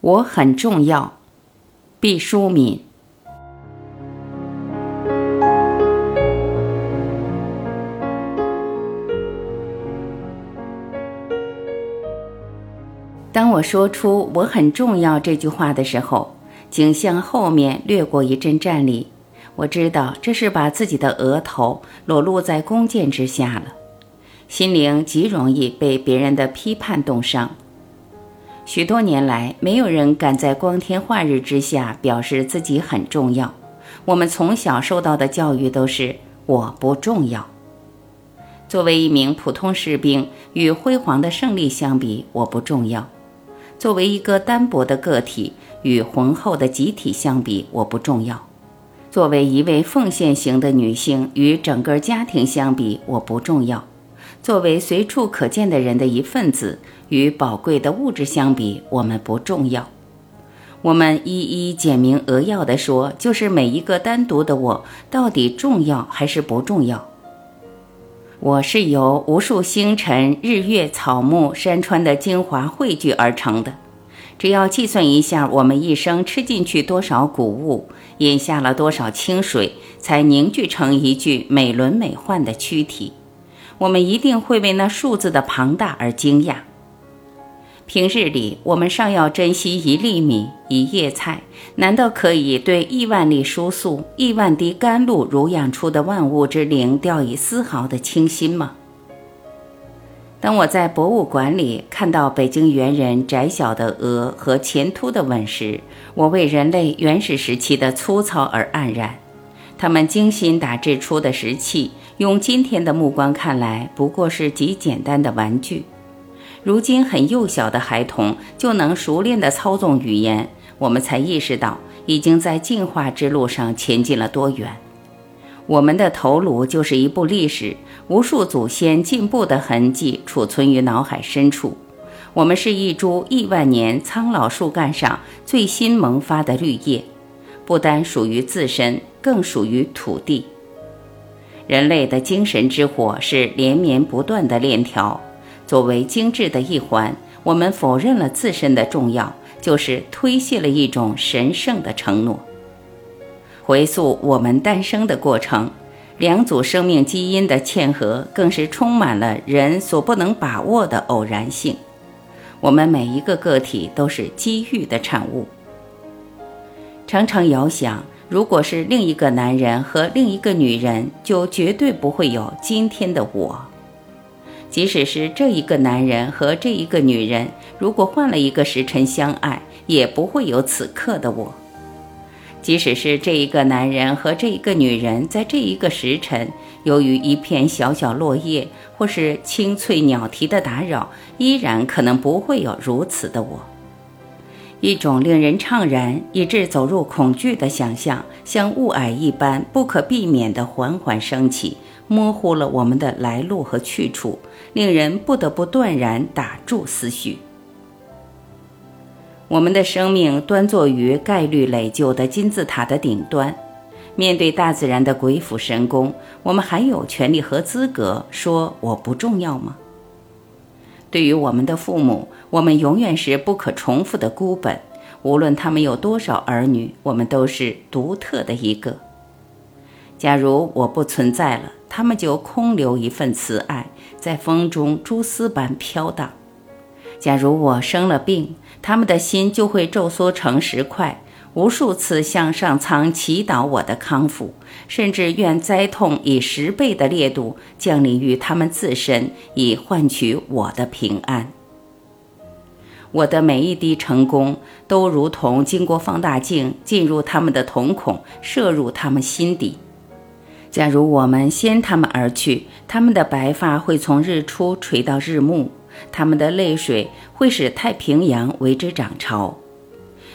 我很重要，毕淑敏。当我说出“我很重要”这句话的时候，颈项后面掠过一阵战栗。我知道这是把自己的额头裸露在弓箭之下了，心灵极容易被别人的批判冻伤。许多年来，没有人敢在光天化日之下表示自己很重要。我们从小受到的教育都是“我不重要”。作为一名普通士兵，与辉煌的胜利相比，我不重要。作为一个单薄的个体，与浑厚的集体相比，我不重要；作为一位奉献型的女性，与整个家庭相比，我不重要；作为随处可见的人的一份子，与宝贵的物质相比，我们不重要。我们一一简明扼要地说，就是每一个单独的我，到底重要还是不重要？我是由无数星辰、日月、草木、山川的精华汇聚而成的。只要计算一下，我们一生吃进去多少谷物，饮下了多少清水，才凝聚成一具美轮美奂的躯体，我们一定会为那数字的庞大而惊讶。平日里，我们尚要珍惜一粒米、一叶菜，难道可以对亿万粒蔬素、亿万滴甘露濡养出的万物之灵掉以丝毫的清心吗？当我在博物馆里看到北京猿人窄小的额和前凸的吻时，我为人类原始时期的粗糙而黯然。他们精心打制出的石器，用今天的目光看来，不过是极简单的玩具。如今很幼小的孩童就能熟练地操纵语言，我们才意识到已经在进化之路上前进了多远。我们的头颅就是一部历史，无数祖先进步的痕迹储存于脑海深处。我们是一株亿万年苍老树干上最新萌发的绿叶，不单属于自身，更属于土地。人类的精神之火是连绵不断的链条。作为精致的一环，我们否认了自身的重要，就是推卸了一种神圣的承诺。回溯我们诞生的过程，两组生命基因的嵌合，更是充满了人所不能把握的偶然性。我们每一个个体都是机遇的产物。常常遥想，如果是另一个男人和另一个女人，就绝对不会有今天的我。即使是这一个男人和这一个女人，如果换了一个时辰相爱，也不会有此刻的我。即使是这一个男人和这一个女人，在这一个时辰，由于一片小小落叶或是清脆鸟啼的打扰，依然可能不会有如此的我。一种令人怅然以致走入恐惧的想象，像雾霭一般不可避免地缓缓升起。模糊了我们的来路和去处，令人不得不断然打住思绪。我们的生命端坐于概率累就的金字塔的顶端，面对大自然的鬼斧神工，我们还有权利和资格说我不重要吗？对于我们的父母，我们永远是不可重复的孤本，无论他们有多少儿女，我们都是独特的一个。假如我不存在了。他们就空留一份慈爱，在风中蛛丝般飘荡。假如我生了病，他们的心就会皱缩成石块，无数次向上苍祈祷我的康复，甚至愿灾痛以十倍的烈度降临于他们自身，以换取我的平安。我的每一滴成功，都如同经过放大镜进入他们的瞳孔，射入他们心底。假如我们先他们而去，他们的白发会从日出垂到日暮，他们的泪水会使太平洋为之涨潮。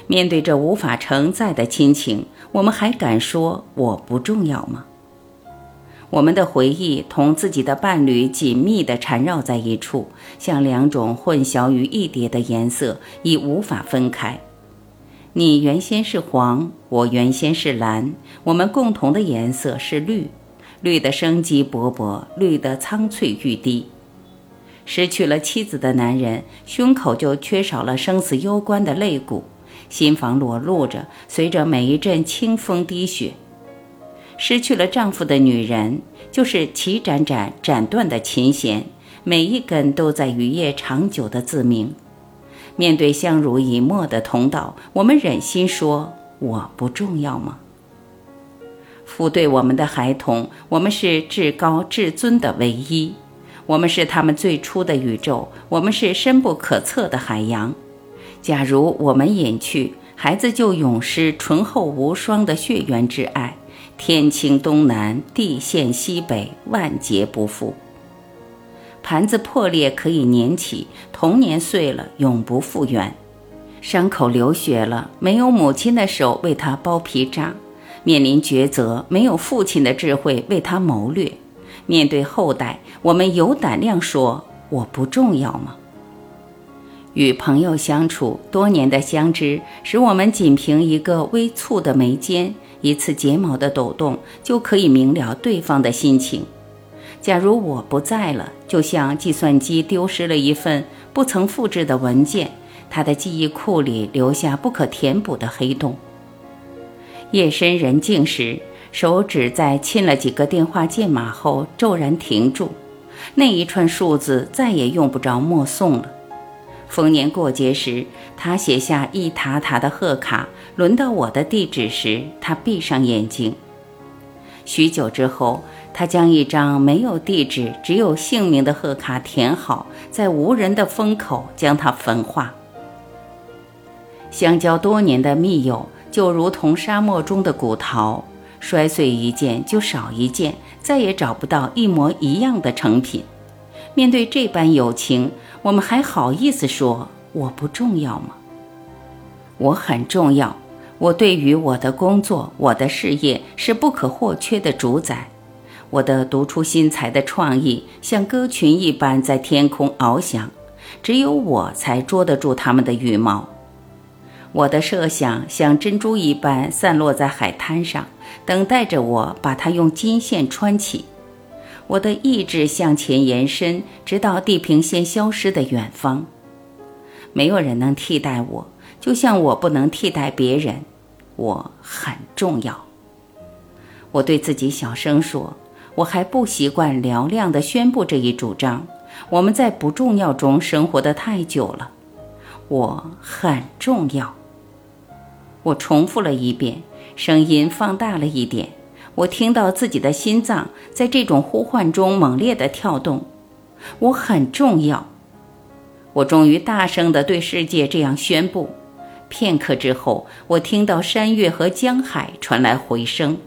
面对这无法承载的亲情，我们还敢说我不重要吗？我们的回忆同自己的伴侣紧密地缠绕在一处，像两种混淆于一叠的颜色，已无法分开。你原先是黄，我原先是蓝，我们共同的颜色是绿，绿的生机勃勃，绿的苍翠欲滴。失去了妻子的男人，胸口就缺少了生死攸关的肋骨，心房裸露着，随着每一阵清风滴血。失去了丈夫的女人，就是齐斩斩斩断的琴弦，每一根都在雨夜长久的自鸣。面对相濡以沫的同道，我们忍心说我不重要吗？父对我们的孩童，我们是至高至尊的唯一，我们是他们最初的宇宙，我们是深不可测的海洋。假如我们隐去，孩子就永失醇厚无双的血缘之爱，天倾东南，地陷西北，万劫不复。盘子破裂可以粘起，童年碎了永不复原。伤口流血了，没有母亲的手为他剥皮扎。面临抉择，没有父亲的智慧为他谋略。面对后代，我们有胆量说我不重要吗？与朋友相处，多年的相知使我们仅凭一个微蹙的眉间，一次睫毛的抖动，就可以明了对方的心情。假如我不在了，就像计算机丢失了一份不曾复制的文件，它的记忆库里留下不可填补的黑洞。夜深人静时，手指在亲了几个电话键码后骤然停住，那一串数字再也用不着默诵了。逢年过节时，他写下一沓沓的贺卡，轮到我的地址时，他闭上眼睛。许久之后。他将一张没有地址、只有姓名的贺卡填好，在无人的风口将它焚化。相交多年的密友，就如同沙漠中的古陶，摔碎一件就少一件，再也找不到一模一样的成品。面对这般友情，我们还好意思说我不重要吗？我很重要，我对于我的工作、我的事业是不可或缺的主宰。我的独出心裁的创意像歌群一般在天空翱翔，只有我才捉得住它们的羽毛。我的设想像珍珠一般散落在海滩上，等待着我把它用金线穿起。我的意志向前延伸，直到地平线消失的远方。没有人能替代我，就像我不能替代别人。我很重要。我对自己小声说。我还不习惯嘹亮地宣布这一主张。我们在不重要中生活得太久了。我很重要。我重复了一遍，声音放大了一点。我听到自己的心脏在这种呼唤中猛烈地跳动。我很重要。我终于大声地对世界这样宣布。片刻之后，我听到山岳和江海传来回声。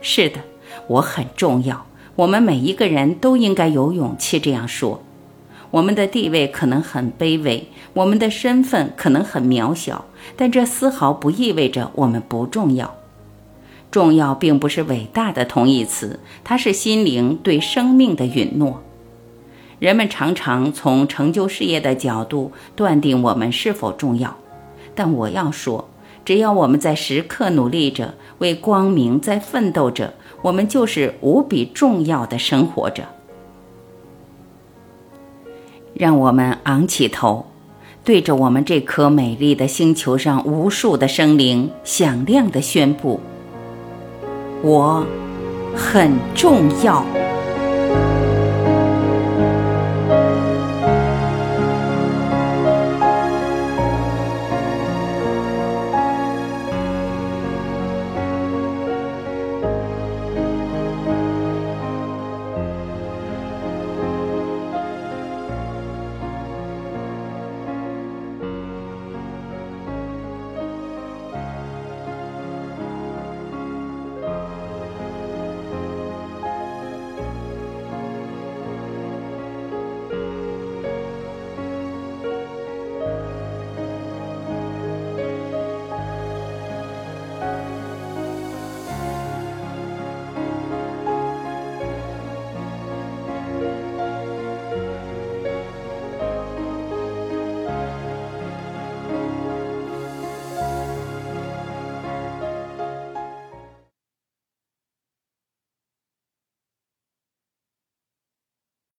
是的。我很重要，我们每一个人都应该有勇气这样说。我们的地位可能很卑微，我们的身份可能很渺小，但这丝毫不意味着我们不重要。重要并不是伟大的同义词，它是心灵对生命的允诺。人们常常从成就事业的角度断定我们是否重要，但我要说，只要我们在时刻努力着，为光明在奋斗着。我们就是无比重要的生活着，让我们昂起头，对着我们这颗美丽的星球上无数的生灵，响亮的宣布：我很重要。